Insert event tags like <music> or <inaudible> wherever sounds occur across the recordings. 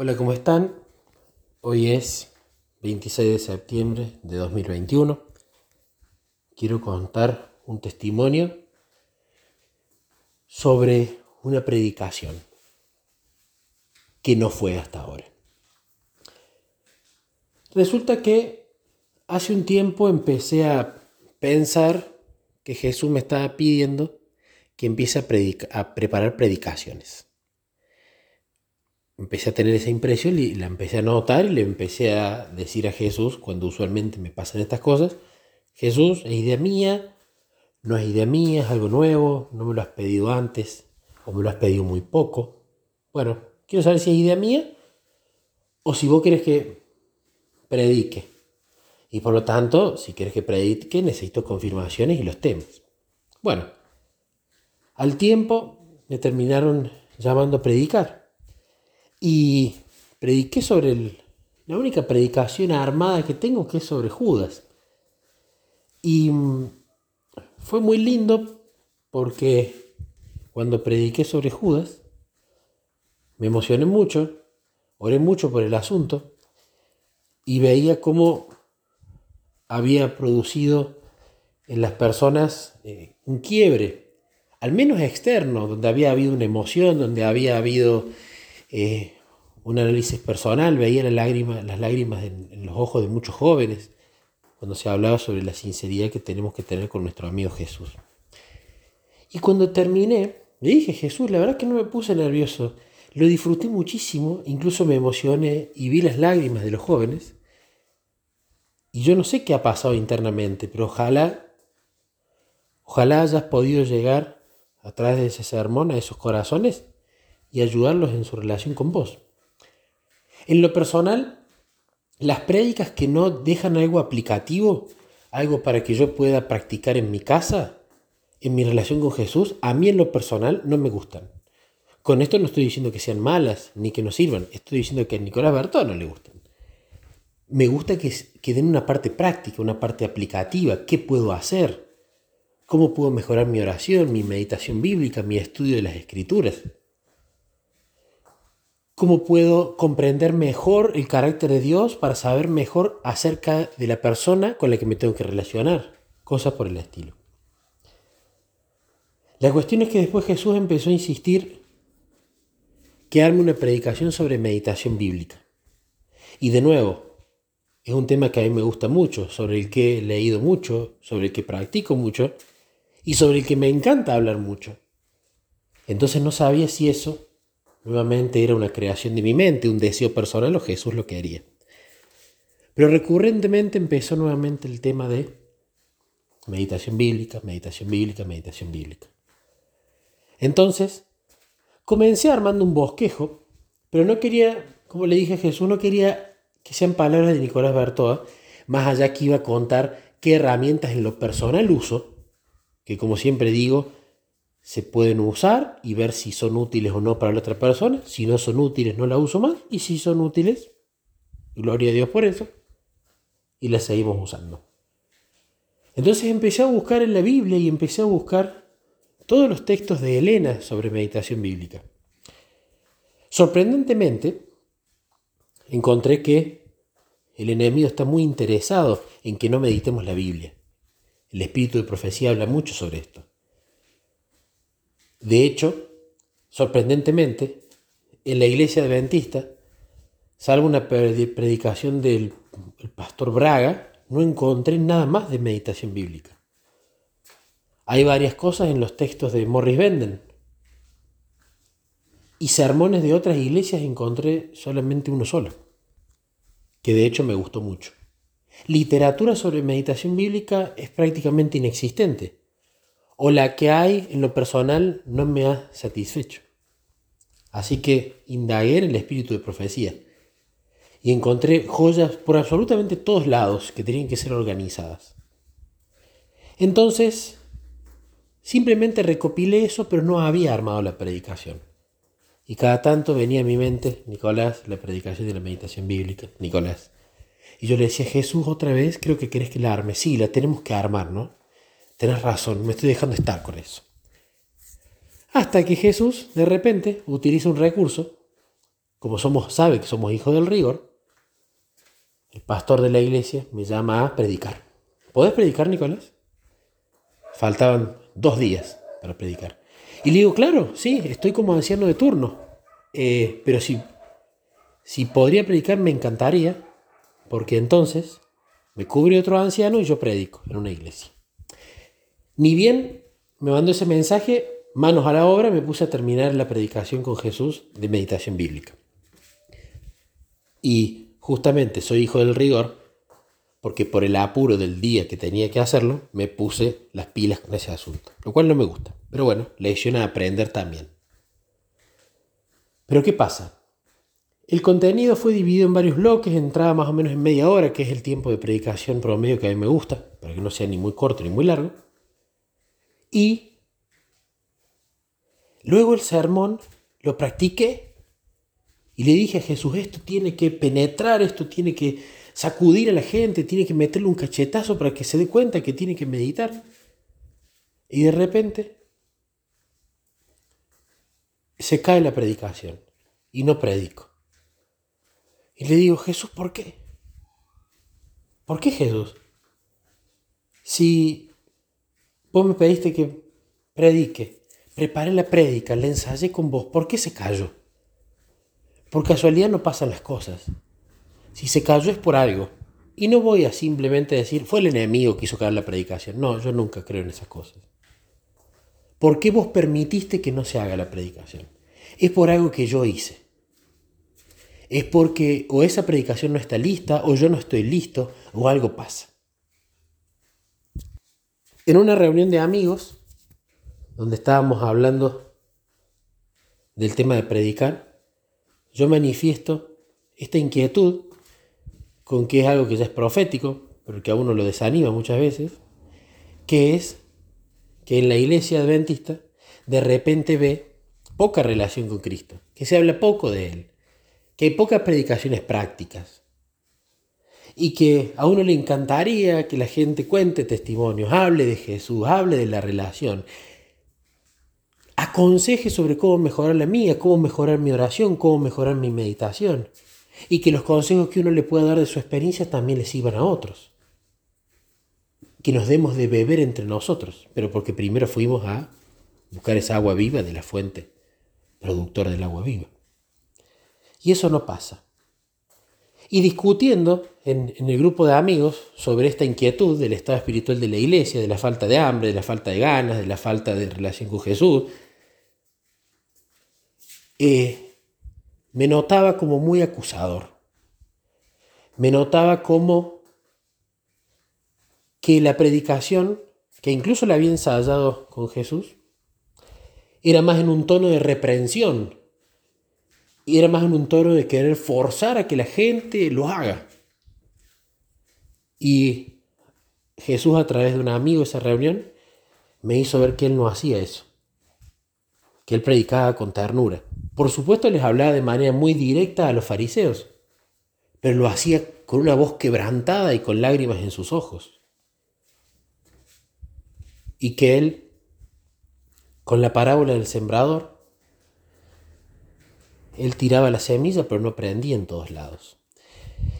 Hola, ¿cómo están? Hoy es 26 de septiembre de 2021. Quiero contar un testimonio sobre una predicación que no fue hasta ahora. Resulta que hace un tiempo empecé a pensar que Jesús me estaba pidiendo que empiece a, a preparar predicaciones empecé a tener esa impresión y la empecé a notar y le empecé a decir a Jesús, cuando usualmente me pasan estas cosas, Jesús, es idea mía, no es idea mía, es algo nuevo, no me lo has pedido antes o me lo has pedido muy poco. Bueno, quiero saber si es idea mía o si vos querés que predique. Y por lo tanto, si quieres que predique, necesito confirmaciones y los temas. Bueno, al tiempo me terminaron llamando a predicar. Y prediqué sobre la única predicación armada que tengo, que es sobre Judas. Y mm, fue muy lindo porque cuando prediqué sobre Judas, me emocioné mucho, oré mucho por el asunto y veía cómo había producido en las personas eh, un quiebre, al menos externo, donde había habido una emoción, donde había habido eh, un análisis personal, veía las lágrimas, en, los ojos de muchos jóvenes cuando se hablaba sobre la sinceridad que tenemos que tener con nuestro amigo Jesús. Y cuando terminé, le dije, Jesús, la verdad que no me puse nervioso, lo disfruté muchísimo, incluso me emocioné y vi las lágrimas de los jóvenes. Y yo no sé qué ha pasado internamente, pero ojalá, ojalá hayas podido llegar a través de ese sermón a esos corazones y ayudarlos en su relación con vos. En lo personal, las prédicas que no dejan algo aplicativo, algo para que yo pueda practicar en mi casa, en mi relación con Jesús, a mí en lo personal no me gustan. Con esto no estoy diciendo que sean malas ni que no sirvan, estoy diciendo que a Nicolás Bertó no le gustan. Me gusta que, que den una parte práctica, una parte aplicativa. ¿Qué puedo hacer? ¿Cómo puedo mejorar mi oración, mi meditación bíblica, mi estudio de las escrituras? Cómo puedo comprender mejor el carácter de Dios para saber mejor acerca de la persona con la que me tengo que relacionar, cosas por el estilo. La cuestión es que después Jesús empezó a insistir que arme una predicación sobre meditación bíblica. Y de nuevo, es un tema que a mí me gusta mucho, sobre el que he leído mucho, sobre el que practico mucho y sobre el que me encanta hablar mucho. Entonces no sabía si eso Nuevamente era una creación de mi mente, un deseo personal o Jesús lo quería. Pero recurrentemente empezó nuevamente el tema de meditación bíblica, meditación bíblica, meditación bíblica. Entonces, comencé armando un bosquejo, pero no quería, como le dije a Jesús, no quería que sean palabras de Nicolás Bertoa, más allá que iba a contar qué herramientas en lo personal uso, que como siempre digo, se pueden usar y ver si son útiles o no para la otra persona. Si no son útiles, no la uso más. Y si son útiles, gloria a Dios por eso. Y la seguimos usando. Entonces empecé a buscar en la Biblia y empecé a buscar todos los textos de Elena sobre meditación bíblica. Sorprendentemente, encontré que el enemigo está muy interesado en que no meditemos la Biblia. El espíritu de profecía habla mucho sobre esto. De hecho, sorprendentemente, en la iglesia adventista, salvo una predicación del pastor Braga, no encontré nada más de meditación bíblica. Hay varias cosas en los textos de Morris Benden. Y sermones de otras iglesias encontré solamente uno solo, que de hecho me gustó mucho. Literatura sobre meditación bíblica es prácticamente inexistente o la que hay en lo personal no me ha satisfecho. Así que indagué en el espíritu de profecía y encontré joyas por absolutamente todos lados que tenían que ser organizadas. Entonces, simplemente recopilé eso, pero no había armado la predicación. Y cada tanto venía a mi mente, Nicolás, la predicación de la meditación bíblica, Nicolás. Y yo le decía, Jesús, otra vez, creo que querés que la arme. Sí, la tenemos que armar, ¿no? Tenés razón, me estoy dejando estar con eso. Hasta que Jesús de repente utiliza un recurso como somos, sabe que somos hijos del rigor, el pastor de la iglesia me llama a predicar. ¿Podés predicar, Nicolás? Faltaban dos días para predicar. Y le digo, claro, sí, estoy como anciano de turno, eh, pero si, si podría predicar me encantaría, porque entonces me cubre otro anciano y yo predico en una iglesia. Ni bien me mandó ese mensaje, manos a la obra, me puse a terminar la predicación con Jesús de meditación bíblica. Y justamente soy hijo del rigor, porque por el apuro del día que tenía que hacerlo, me puse las pilas con ese asunto, lo cual no me gusta. Pero bueno, lección a aprender también. Pero ¿qué pasa? El contenido fue dividido en varios bloques, entraba más o menos en media hora, que es el tiempo de predicación promedio que a mí me gusta, para que no sea ni muy corto ni muy largo. Y luego el sermón lo practiqué y le dije a Jesús, esto tiene que penetrar, esto tiene que sacudir a la gente, tiene que meterle un cachetazo para que se dé cuenta que tiene que meditar. Y de repente se cae la predicación y no predico. Y le digo, Jesús, ¿por qué? ¿Por qué Jesús? Si vos me pediste que predique, preparé la prédica, la ensayé con vos, ¿por qué se cayó? Por casualidad no pasan las cosas. Si se cayó es por algo. Y no voy a simplemente decir, fue el enemigo que hizo caer la predicación. No, yo nunca creo en esas cosas. ¿Por qué vos permitiste que no se haga la predicación? Es por algo que yo hice es porque o esa predicación no está lista, o yo no estoy listo, o algo pasa. En una reunión de amigos, donde estábamos hablando del tema de predicar, yo manifiesto esta inquietud con que es algo que ya es profético, pero que a uno lo desanima muchas veces, que es que en la iglesia adventista de repente ve poca relación con Cristo, que se habla poco de Él, que hay pocas predicaciones prácticas y que a uno le encantaría que la gente cuente testimonios, hable de Jesús, hable de la relación, aconseje sobre cómo mejorar la mía, cómo mejorar mi oración, cómo mejorar mi meditación y que los consejos que uno le pueda dar de su experiencia también les sirvan a otros. Que nos demos de beber entre nosotros, pero porque primero fuimos a buscar esa agua viva de la fuente productora del agua viva. Y eso no pasa. Y discutiendo en, el grupo de amigos sobre esta inquietud del estado espiritual de la iglesia, de la falta de hambre, de la falta de ganas, de la falta de relación con Jesús, eh, me notaba como muy acusador. Me notaba como que la predicación, que incluso la había ensayado con Jesús, era más en un tono de reprensión y era más en un tono de querer forzar a que la gente lo haga. Y Jesús a través de un amigo esa reunión me hizo ver que él no hacía eso, que él predicaba con ternura. Por supuesto les hablaba de manera muy directa a los fariseos, pero lo hacía con una voz quebrantada y con lágrimas en sus ojos. Y que él, con la parábola del sembrador, él tiraba la semilla, pero no prendía en todos lados.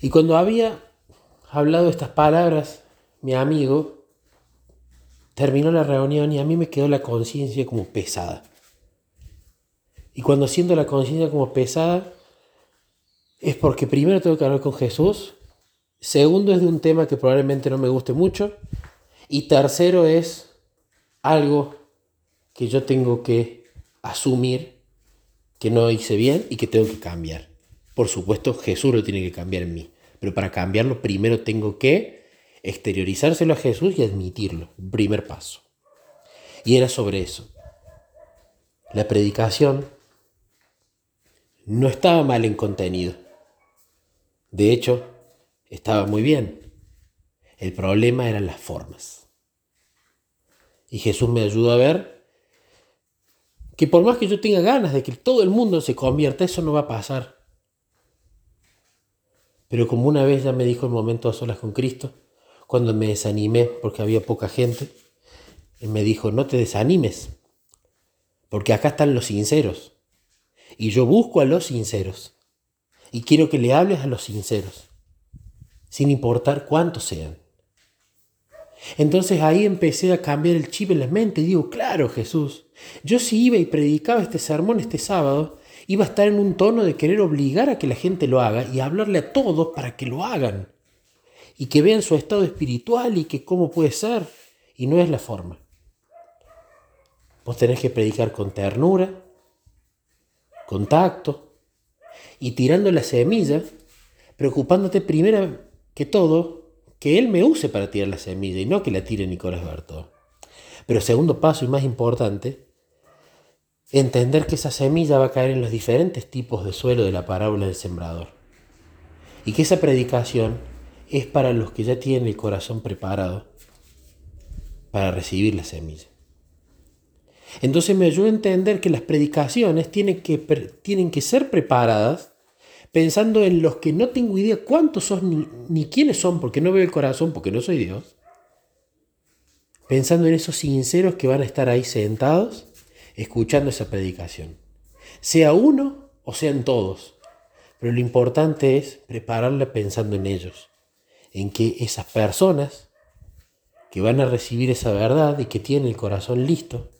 Y cuando había hablado estas palabras, mi amigo terminó la reunión y a mí me quedó la conciencia como pesada. Y cuando siento la conciencia como pesada, es porque primero tengo que hablar con Jesús, segundo es de un tema que probablemente no me guste mucho, y tercero es algo que yo tengo que asumir que no hice bien y que tengo que cambiar. Por supuesto, Jesús lo tiene que cambiar en mí. Pero para cambiarlo, primero tengo que exteriorizárselo a Jesús y admitirlo. Primer paso. Y era sobre eso. La predicación no estaba mal en contenido. De hecho, estaba muy bien. El problema eran las formas. Y Jesús me ayudó a ver que por más que yo tenga ganas de que todo el mundo se convierta, eso no va a pasar. Pero como una vez ya me dijo el momento a solas con Cristo, cuando me desanimé porque había poca gente, Él me dijo, no te desanimes, porque acá están los sinceros. Y yo busco a los sinceros. Y quiero que le hables a los sinceros, sin importar cuántos sean. Entonces ahí empecé a cambiar el chip en la mente y digo, claro Jesús, yo si iba y predicaba este sermón este sábado, iba a estar en un tono de querer obligar a que la gente lo haga y hablarle a todos para que lo hagan y que vean su estado espiritual y que cómo puede ser y no es la forma. Vos tenés que predicar con ternura, con tacto y tirando la semilla, preocupándote primero que todo que Él me use para tirar la semilla y no que la tire Nicolás Berto. Pero segundo paso y más importante, entender que esa semilla va a caer en los diferentes tipos de suelo de la parábola del sembrador. Y que esa predicación es para los que ya tienen el corazón preparado para recibir la semilla. Entonces me ayuda a entender que las predicaciones tienen que, tienen que ser preparadas pensando en los que no tengo idea cuántos son ni, ni quiénes son, porque no veo el corazón, porque no soy Dios. Pensando en esos sinceros que van a estar ahí sentados escuchando esa predicación. Sea uno o sean todos. Pero lo importante es prepararla pensando en ellos. En que esas personas que van a recibir esa verdad y que tienen el corazón listo,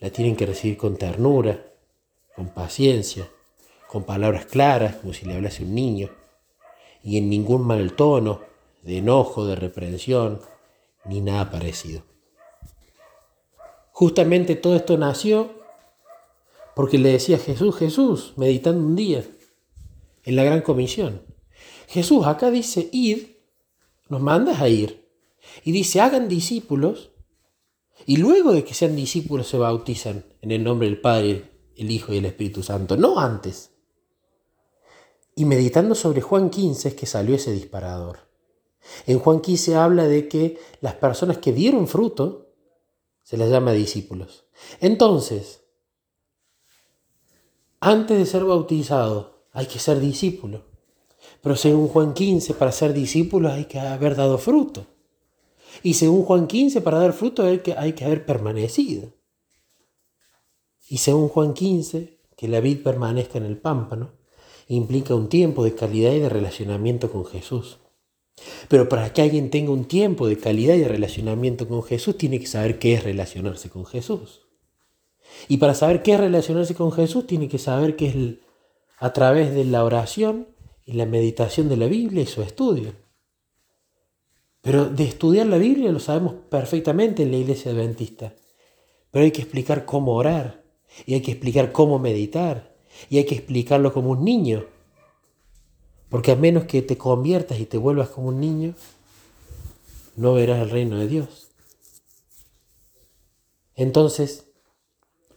la tienen que recibir con ternura, con paciencia, con palabras claras, como si le hablase un niño, y en ningún mal tono, de enojo, de reprensión, ni nada parecido. Justamente todo esto nació porque le decía Jesús, Jesús, meditando un día en la gran comisión. Jesús acá dice, id, nos mandas a ir. Y dice, hagan discípulos y luego de que sean discípulos se bautizan en el nombre del Padre, el Hijo y el Espíritu Santo, no antes. Y meditando sobre Juan 15 es que salió ese disparador. En Juan 15 habla de que las personas que dieron fruto se las llama discípulos. Entonces, antes de ser bautizado hay que ser discípulo. Pero según Juan 15, para ser discípulo hay que haber dado fruto. Y según Juan 15, para dar fruto hay que, hay que haber permanecido. Y según Juan 15, que la vid permanezca en el pámpano, implica un tiempo de calidad y de relacionamiento con Jesús. Pero para que alguien tenga un tiempo de calidad y de relacionamiento con Jesús, tiene que saber qué es relacionarse con Jesús. Y para saber qué es relacionarse con Jesús, tiene que saber que es a través de la oración y la meditación de la Biblia y su estudio. Pero de estudiar la Biblia lo sabemos perfectamente en la iglesia adventista. Pero hay que explicar cómo orar, y hay que explicar cómo meditar, y hay que explicarlo como un niño. Porque a menos que te conviertas y te vuelvas como un niño, no verás el reino de Dios. Entonces,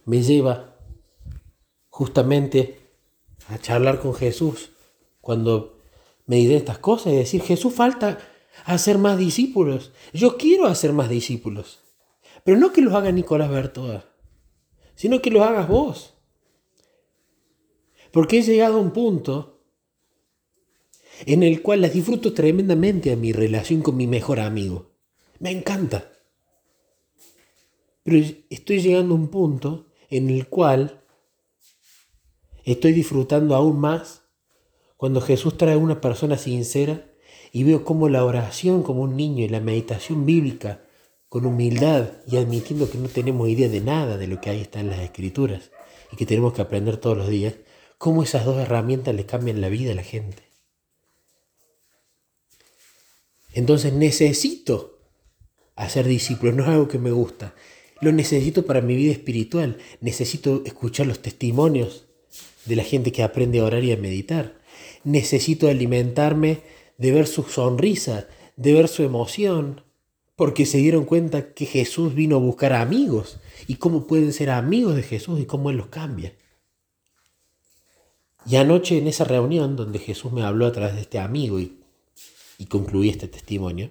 me lleva justamente a charlar con Jesús cuando me diré estas cosas y decir, Jesús falta hacer más discípulos. Yo quiero hacer más discípulos. Pero no que los haga Nicolás Bertoa, sino que los hagas vos. Porque he llegado a un punto en el cual las disfruto tremendamente a mi relación con mi mejor amigo. Me encanta. Pero estoy llegando a un punto en el cual estoy disfrutando aún más cuando Jesús trae a una persona sincera y veo cómo la oración como un niño y la meditación bíblica con humildad y admitiendo que no tenemos idea de nada de lo que ahí está en las escrituras y que tenemos que aprender todos los días, cómo esas dos herramientas le cambian la vida a la gente. Entonces necesito hacer discípulos, no es algo que me gusta, lo necesito para mi vida espiritual, necesito escuchar los testimonios de la gente que aprende a orar y a meditar, necesito alimentarme de ver su sonrisa, de ver su emoción, porque se dieron cuenta que Jesús vino a buscar amigos y cómo pueden ser amigos de Jesús y cómo Él los cambia. Y anoche en esa reunión donde Jesús me habló a través de este amigo y, concluí este testimonio,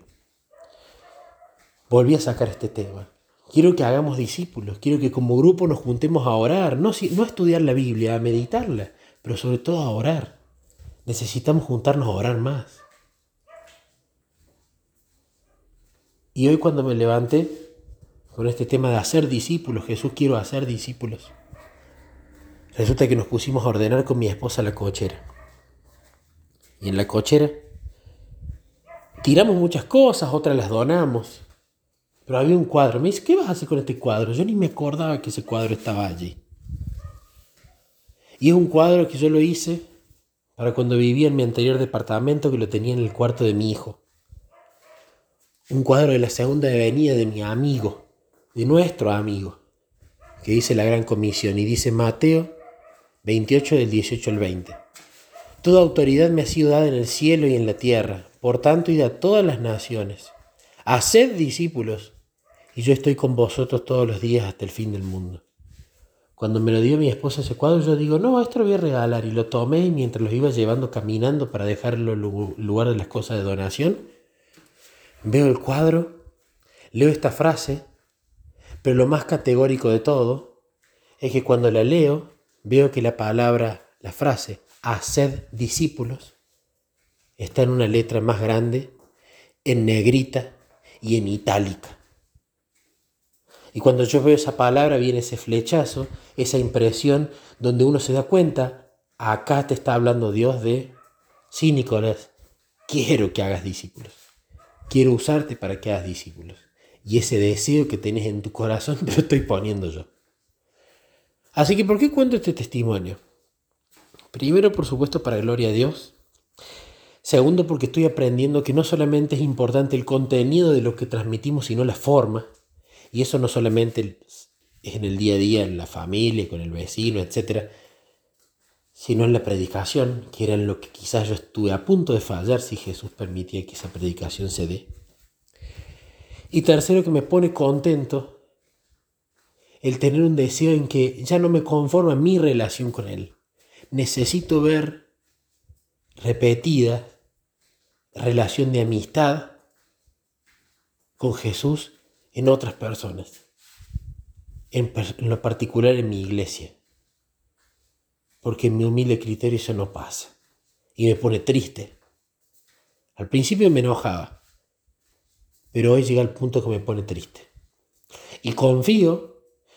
volví a sacar este tema. Quiero que hagamos discípulos, quiero que como grupo nos juntemos a orar, no, no a estudiar la Biblia, a meditarla, pero sobre todo a orar. Necesitamos juntarnos a orar más. Y hoy cuando me levanté con este tema de hacer discípulos, Jesús quiero hacer discípulos, resulta que nos pusimos a ordenar con mi esposa la cochera. y en la cochera. Tiramos muchas cosas, otras las donamos. Pero había un cuadro. Me dice, ¿qué vas a hacer con este cuadro? Yo ni me acordaba que ese cuadro estaba allí. Y es un cuadro que yo lo hice para cuando vivía en mi anterior departamento que lo tenía en el cuarto de mi hijo. Un cuadro de la segunda avenida de mi amigo, de nuestro amigo, que dice la gran comisión y dice Mateo 28 del 18 al 20. Toda autoridad me ha sido dada en el cielo y en la tierra, por tanto id a todas las naciones. Haced discípulos, y yo estoy con vosotros todos los días hasta el fin del mundo. Cuando me lo dio mi esposa ese cuadro, yo digo, no, esto lo voy a regalar. Y lo tomé y mientras los iba llevando caminando para dejarlo en lugar de las cosas de donación, veo el cuadro, leo esta frase, pero lo más categórico de todo es que cuando la leo, veo que la palabra, la frase, haced discípulos, está en una letra más grande, en negrita y en itálica. Y cuando yo veo esa palabra viene ese flechazo, esa impresión donde uno se da cuenta, acá te está hablando Dios de, sí Nicolás, quiero que hagas discípulos, quiero usarte para que hagas discípulos. Y ese deseo que tenés en tu corazón <laughs> te lo estoy poniendo yo. Así que, ¿por qué cuento este testimonio? Primero, por supuesto, para gloria a Dios. Segundo, porque estoy aprendiendo que no solamente es importante el contenido de lo que transmitimos, sino la forma. Y eso no solamente es en el día a día, en la familia, con el vecino, etc., sino en la predicación, que era en lo que quizás yo estuve a punto de fallar si Jesús permitía que esa predicación se dé. Y tercero, que me pone contento el tener un deseo en que ya no me conforma mi relación con Él. Necesito ver repetida relación de amistad con Jesús en otras personas, en, lo particular en mi iglesia, porque en mi humilde criterio eso no pasa y me pone triste. Al principio me enojaba, pero hoy llega el punto que me pone triste. Y confío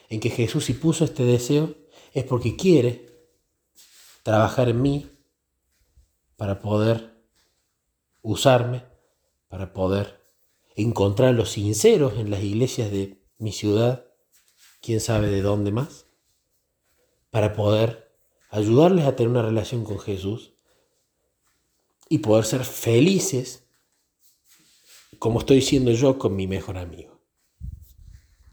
en que Jesús si puso este deseo es porque quiere trabajar en mí para poder usarme, para poder encontrar los sinceros en las iglesias de mi ciudad, quién sabe de dónde más, para poder ayudarles a tener una relación con Jesús y poder ser felices como estoy siendo yo con mi mejor amigo.